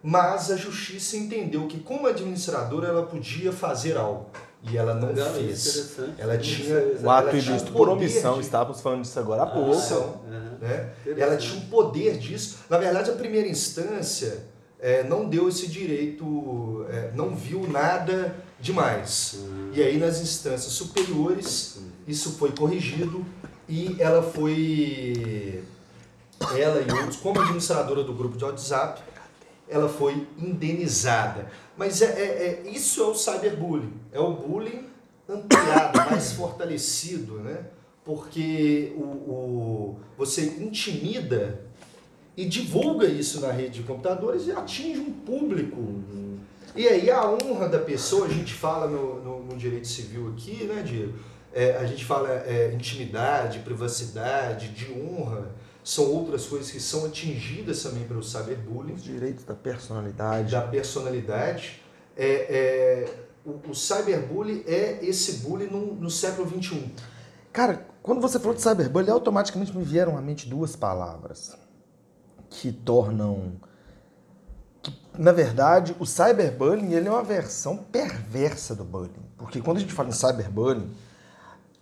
Mas a justiça entendeu que, como administradora, ela podia fazer algo. E ela não Legal, fez. Ela tinha. O ato ilícito por omissão, de... estávamos falando disso agora há ah, pouco. Uhum. Né? Ela tinha um poder disso. Na verdade, a primeira instância é, não deu esse direito, é, não viu nada demais. Uhum. E aí, nas instâncias superiores, uhum. isso foi corrigido e ela foi, ela e outros, como administradora do grupo de WhatsApp, ela foi indenizada. Mas é, é, é isso é o cyberbullying, é o bullying ampliado, mais fortalecido, né? Porque o, o, você intimida e divulga isso na rede de computadores e atinge um público. Uhum. E aí a honra da pessoa, a gente fala no, no, no direito civil aqui, né, Diego? É, a gente fala é, intimidade, privacidade, de honra, são outras coisas que são atingidas também pelo cyberbullying. Os direitos da personalidade. Da personalidade. É, é, o, o cyberbullying é esse bullying no, no século XXI. Cara, quando você falou de cyberbullying, automaticamente me vieram à mente duas palavras que tornam na verdade, o cyberbullying ele é uma versão perversa do bullying. Porque quando a gente fala em cyberbullying,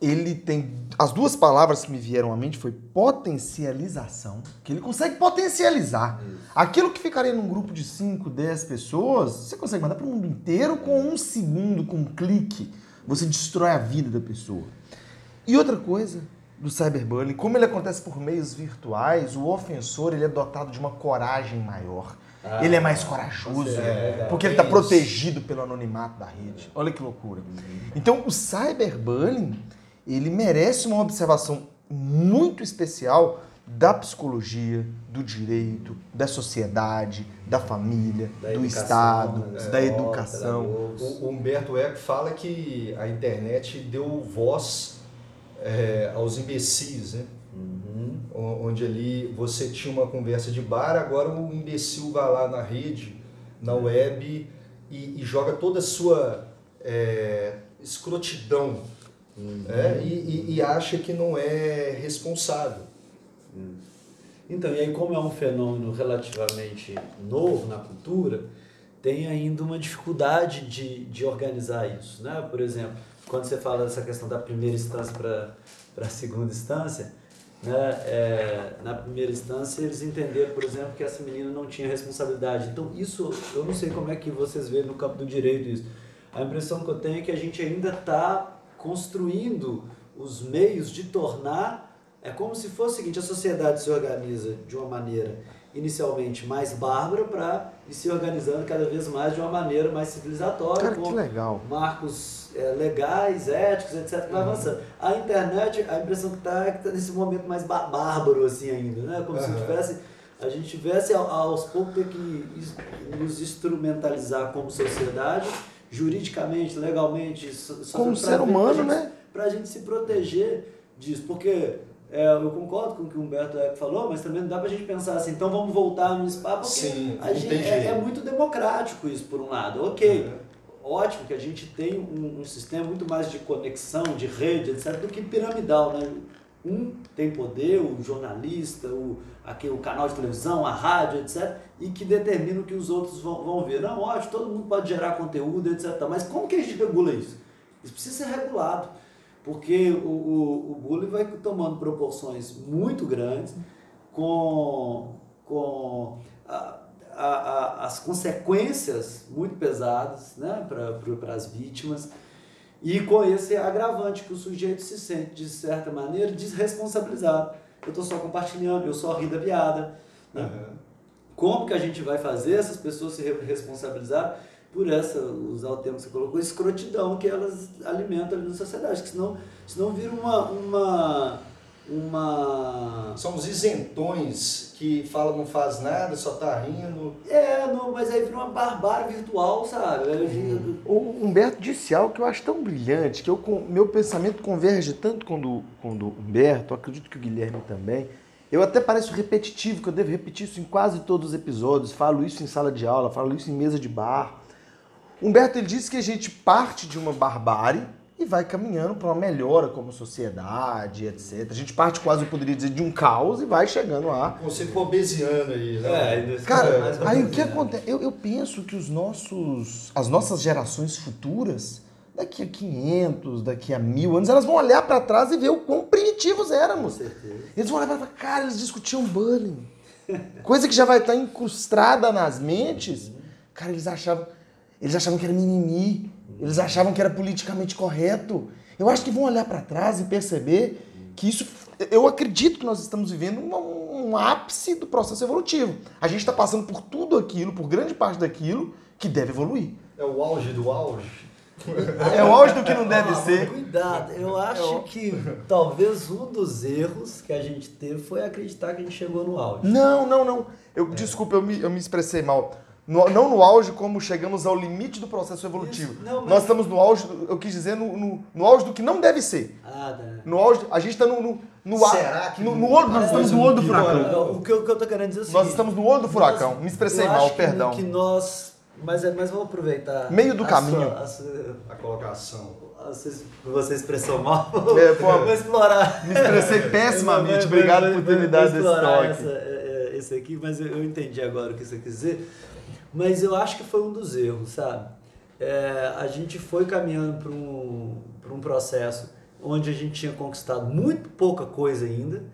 ele tem. As duas palavras que me vieram à mente foi potencialização, que ele consegue potencializar. Isso. Aquilo que ficaria num grupo de 5, 10 pessoas, você consegue mandar para o mundo inteiro com um segundo, com um clique. Você destrói a vida da pessoa. E outra coisa do cyberbullying, como ele acontece por meios virtuais, o ofensor ele é dotado de uma coragem maior. Ah, ele é mais corajoso, é, porque ele está protegido pelo anonimato da rede. Olha que loucura. Uhum. Então, o cyberbullying ele merece uma observação muito especial da psicologia, do direito, da sociedade, da família, da do Estado, né? da educação. O Humberto Eco fala que a internet deu voz é, aos imbecis, né? Uhum. Onde ali você tinha uma conversa de bar, agora o imbecil vai lá na rede, na web e, e joga toda a sua é, escrotidão Uhum. É, e, e, e, acha que não é responsável. Uhum. Então, e aí como é um fenômeno relativamente novo na cultura, tem ainda uma dificuldade de, de organizar isso. Né? Por exemplo, quando você fala dessa questão da primeira instância para a segunda instância, né? É, na primeira instância eles entenderam, por exemplo, que essa menina não tinha responsabilidade. Então isso, eu não sei como é que vocês veem no campo do direito isso. A impressão que eu tenho é que a gente ainda está construindo os meios de tornar. É como se fosse o seguinte: a sociedade se organiza de uma maneira inicialmente mais bárbara para ir se organizando cada vez mais de uma maneira mais civilizatória, Cara, com legal. marcos é, legais, éticos, etc. Vai uhum. avançando. A internet, a impressão que está é que está nesse momento mais bárbaro assim ainda, né? Como uhum. se tivesse a gente tivesse aos poucos ter que nos instrumentalizar como sociedade juridicamente, legalmente, como ser humano, gente, né? Para a gente se proteger disso, porque é, eu concordo com o que o Humberto falou, mas também não dá para a gente pensar assim, então vamos voltar no spa, porque Sim, a gente, é, é, muito democrático isso, por um lado. Ok, é. ótimo que a gente tem um, um, sistema muito mais de conexão, de rede, etc., do que piramidal, né? Um tem poder, o jornalista, o, aqui, o canal de televisão, a rádio, etc., e que determina o que os outros vão, vão ver. Não, ótimo, todo mundo pode gerar conteúdo, etc. Mas como que a gente regula isso? Isso precisa ser regulado, porque o, o, o bullying vai tomando proporções muito grandes, com, com a, a, a, as consequências muito pesadas né, para as vítimas. E com esse agravante que o sujeito se sente, de certa maneira, desresponsabilizado. Eu estou só compartilhando, eu sou a rida viada. Né? Uhum. Como que a gente vai fazer essas pessoas se responsabilizar por essa, usar o termo que você colocou, escrotidão que elas alimentam ali na sociedade, que senão, senão vira uma, uma, uma... São os isentões que falam não faz nada, só tá rindo. É, não, mas aí vira uma barbárie virtual, sabe? Uhum. O Humberto disse algo que eu acho tão brilhante, que eu, meu pensamento converge tanto com o do, com o do Humberto, acredito que o Guilherme também, eu até pareço repetitivo, que eu devo repetir isso em quase todos os episódios, falo isso em sala de aula, falo isso em mesa de bar, Humberto ele disse que a gente parte de uma barbárie e vai caminhando para uma melhora como sociedade, etc. A gente parte quase, eu poderia dizer, de um caos e vai chegando lá. Você ficou obesiano aí, né? É, Cara, aí o que acontece? Eu, eu penso que os nossos, as nossas gerações futuras, daqui a 500, daqui a mil anos, elas vão olhar para trás e ver o quão primitivos éramos. Com certeza. Eles vão olhar para trás, cara, eles discutiam bullying. Coisa que já vai estar incrustada nas mentes. Cara, eles achavam eles achavam que era mimimi, eles achavam que era politicamente correto. Eu acho que vão olhar para trás e perceber que isso. Eu acredito que nós estamos vivendo um, um ápice do processo evolutivo. A gente está passando por tudo aquilo, por grande parte daquilo, que deve evoluir. É o auge do auge. É o auge do que não deve ah, ser. Cuidado, eu acho que talvez um dos erros que a gente teve foi acreditar que a gente chegou no auge. Não, não, não. Eu, é. Desculpa, eu me, eu me expressei mal. No, não no auge como chegamos ao limite do processo evolutivo. Isso, não, mas... Nós estamos no auge, eu quis dizer, no, no, no auge do que não deve ser. Ah, tá. No auge, a gente está no, no, no, Será que no, no olho, nós estamos no olho do furacão. O que eu, estou querendo dizer é o seguinte, Nós estamos no olho do furacão. Nós, Me expressei mal, perdão. Que nós, mas, mas vamos aproveitar. Meio do a caminho. Sua, a, sua, a colocação você expressou mal. É, pô, vou explorar. Me expressei pessimamente. Obrigado por ter me dado esse toque. Essa, é, é, esse aqui, mas eu, eu entendi agora o que você quis dizer. Mas eu acho que foi um dos erros, sabe? É, a gente foi caminhando para um, um processo onde a gente tinha conquistado muito pouca coisa ainda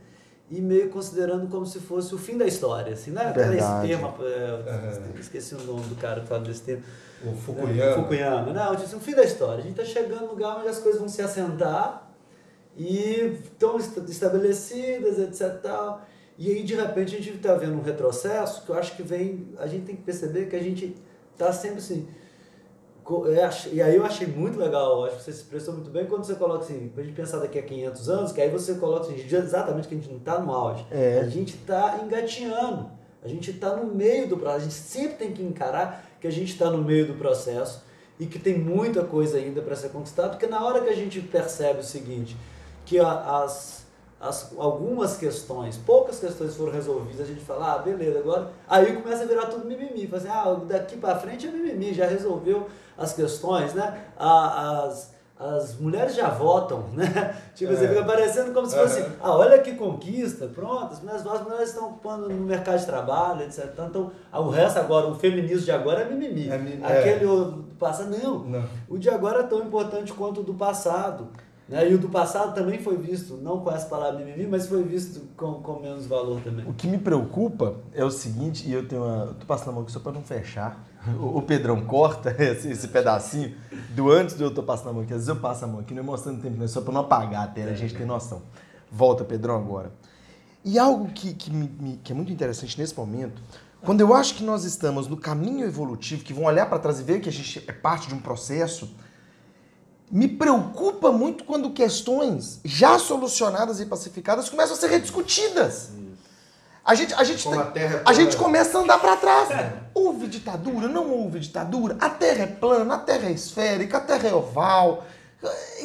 e meio considerando como se fosse o fim da história, assim, né? Aquela tema, é, esqueci o nome do cara que fala desse tema. O Fukuyama. Fukuyama. Não, disse, o fim da história. A gente está chegando no lugar onde as coisas vão se assentar e estão estabelecidas, etc. Tal. E aí, de repente, a gente está vendo um retrocesso que eu acho que vem. A gente tem que perceber que a gente está sempre assim. E aí eu achei muito legal, acho que você se expressou muito bem quando você coloca assim, pra gente pensar daqui a 500 anos, que aí você coloca assim, exatamente que a gente não está no auge. É. A gente está engatinhando, a gente está no meio do processo, a gente sempre tem que encarar que a gente está no meio do processo e que tem muita coisa ainda para ser conquistada, porque na hora que a gente percebe o seguinte, que as as, algumas questões, poucas questões foram resolvidas, a gente fala, ah, beleza, agora. Aí começa a virar tudo mimimi. Fala assim, ah, daqui para frente é mimimi, já resolveu as questões, né? As, as mulheres já votam, né? Tipo, é. você fica parecendo como se fosse, é. ah, olha que conquista, pronto, as mulheres, as mulheres estão ocupando no mercado de trabalho, etc. Então, o resto agora, o feminismo de agora é mimimi. É, é. Aquele do passado, não. não. O de agora é tão importante quanto o do passado. Né? E o do passado também foi visto, não com essa palavra mimimi, mas foi visto com, com menos valor também. O que me preocupa é o seguinte, e eu tenho uma. Eu tô passando a mão aqui só para não fechar. O, o, Pedrão corta esse, esse, pedacinho do antes do eu tô passando a mão aqui. Às vezes eu passo a mão aqui, não é mostrando tempo, não é só para não apagar a tela, a gente tem noção. Volta, Pedrão, agora. E algo que, que, me, que é muito interessante nesse momento, quando eu acho que nós estamos no caminho evolutivo, que vão olhar para trás e ver que a gente é parte de um processo me preocupa muito quando questões já solucionadas e pacificadas começam a ser rediscutidas. A gente, a gente, tem, a, a gente começa a andar para trás. É. Houve ditadura? Não houve ditadura? A Terra é plana, a Terra é esférica, a Terra é oval.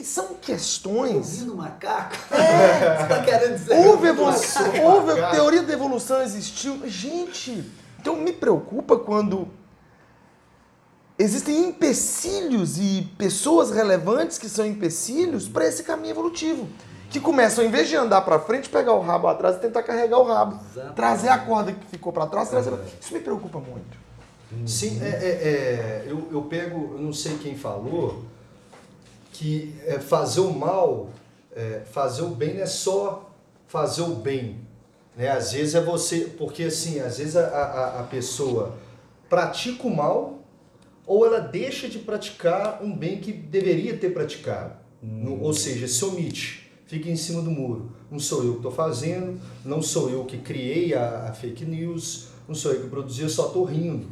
São questões. Ouvindo macaco? É. Você tá querendo dizer? Houve evolução, houve teoria da evolução existiu. Gente, então me preocupa quando existem empecilhos e pessoas relevantes que são empecilhos para esse caminho evolutivo. Que começam, em vez de andar para frente, pegar o rabo atrás e tentar carregar o rabo. Exatamente. Trazer a corda que ficou para trás. Trazer... Isso me preocupa muito. Sim, é, é, é, eu, eu pego, eu não sei quem falou, que é, fazer o mal, é, fazer o bem não é só fazer o bem. Né? Às vezes é você, porque assim, às vezes a, a, a pessoa pratica o mal ou ela deixa de praticar um bem que deveria ter praticado. Ou seja, se omite, fica em cima do muro. Não sou eu que estou fazendo, não sou eu que criei a, a fake news, não sou eu que produzi, eu só estou rindo.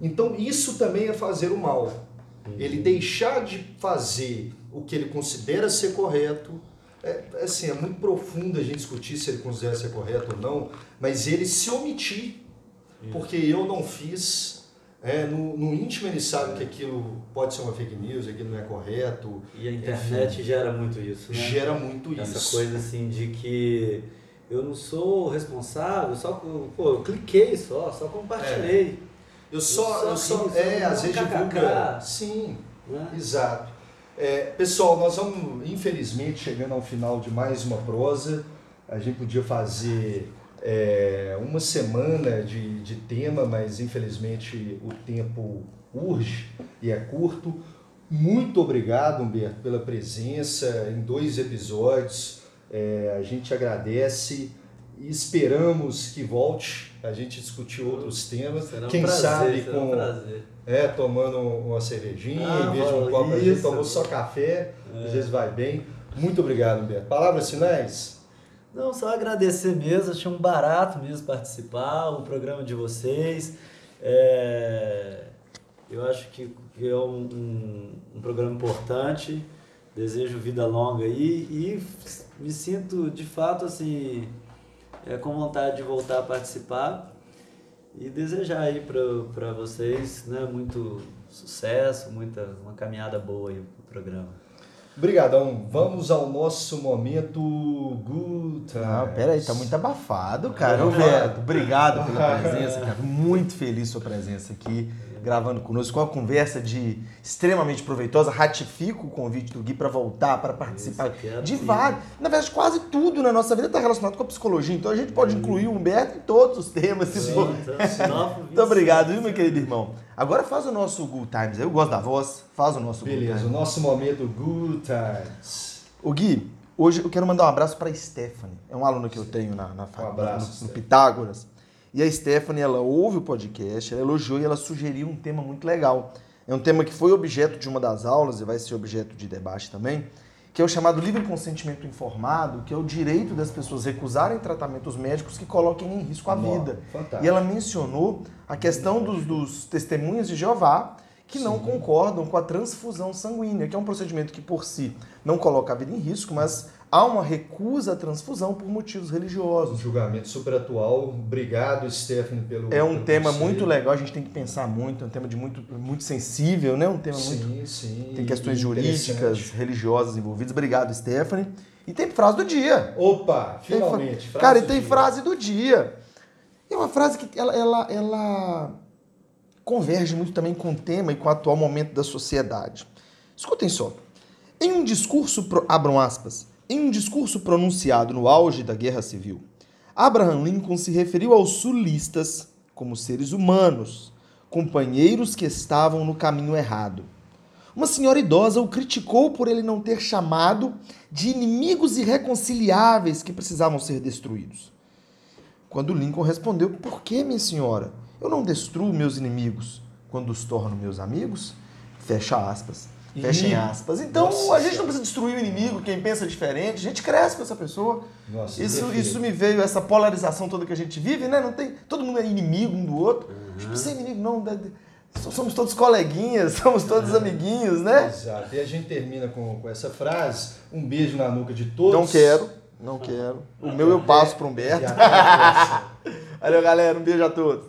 Então isso também é fazer o mal. Ele deixar de fazer o que ele considera ser correto. É, é assim, é muito profundo a gente discutir se ele considera ser correto ou não, mas ele se omitir, porque eu não fiz. É, no, no íntimo ele sabe que aquilo pode ser uma fake news, aquilo não é correto. E a internet gera muito isso, né? Gera muito Essa isso. coisa assim de que eu não sou responsável, só pô, eu cliquei só, só compartilhei. Eu só, Eu eu só ri, só é, às vezes divulga. Sim, Né? Exato. É, pessoal, nós vamos, infelizmente, chegando ao final de mais uma prosa. A gente podia fazer é, uma semana de, de tema, mas infelizmente o tempo urge e é curto. Muito obrigado, Humberto, pela presença em dois episódios. É, a gente agradece e esperamos que volte a gente discutir outros temas. Será um Quem prazer, sabe será um com prazer. é, tomando uma cervejinha, Ah, em vez de um isso. copo, a gente tomou só café, É. às vezes vai bem. Muito obrigado, Humberto. Palavras finais? Não, só agradecer mesmo, achei um barato mesmo participar, o programa de vocês. É, eu acho que é um, um, um programa importante, desejo vida longa aí e me sinto de fato assim é, com vontade de voltar a participar e desejar aí para vocês né, muito sucesso, muita, uma caminhada boa aí pro programa. Obrigadão. Vamos ao nosso momento good time. Não, pera aí, tá muito abafado, cara. Roberto, obrigado pela presença, cara. Muito feliz sua presença aqui, gravando conosco, com uma conversa de extremamente proveitosa. Ratifico o convite do Gui para voltar, para participar Isso, quero de vários. Na verdade, quase tudo na nossa vida está relacionado com a psicologia, então a gente pode incluir o Humberto em todos os temas, se Sim, for. então, Muito obrigado, viu, meu querido irmão? Agora faz o nosso Good Times. Eu gosto da voz, faz o nosso Good Beleza, o Times. nosso momento good times. O Gui, hoje eu quero mandar um abraço para Stephanie. É uma aluna que eu tenho na, na Um abraço, no- no. Pitágoras. E a Stephanie, ela ouve o podcast, ela elogiou e ela sugeriu um tema muito legal. É um tema que foi objeto de uma das aulas e vai ser objeto de debate também, que é o chamado livre consentimento informado, que é o direito das pessoas recusarem tratamentos médicos que coloquem em risco a vida. fantástico. E ela mencionou a questão dos, dos testemunhas de Jeová que não concordam com a transfusão sanguínea, que é um procedimento que por si não coloca a vida em risco, mas há uma recusa à transfusão por motivos Um religiosos. julgamento super atual. Obrigado, Stephanie, pelo. É um pelo tema conselho. muito legal, a gente tem que pensar muito, é um tema de muito, muito sensível, né? Um tema muito Sim, sim. tem questões jurídicas, religiosas envolvidas. Obrigado, Stephanie. E tem frase do dia. Opa, fra- finalmente. frase Cara, e tem dia. frase do dia. É uma frase que ela, ela, ela converge muito também com o tema e com o atual momento da sociedade. Escutem só. Em um discurso, pro- abram aspas, em um discurso pronunciado no auge da Guerra Civil, Abraham Lincoln se referiu aos sulistas como seres humanos, companheiros que estavam no caminho errado. Uma senhora idosa o criticou por ele não ter chamado de inimigos irreconciliáveis que precisavam ser destruídos. Quando Lincoln respondeu: Por que, minha senhora? Eu não destruo meus inimigos quando os torno meus amigos? Fecha aspas. Fechem aspas. Então Nossa a gente não precisa destruir o inimigo, quem pensa diferente, a gente cresce com essa pessoa. Nossa, Isso, isso me veio, essa polarização toda que a gente vive, né? Não tem, todo mundo é inimigo um do outro. Uhum. Tipo, ser inimigo não. da- Somos todos coleguinhas, somos todos amiguinhos, né? Exato. E a gente termina com, com essa frase. Um beijo na nuca de todos. Não quero, não quero. O meu eu passo para Humberto. A. Valeu, galera. Um beijo a todos.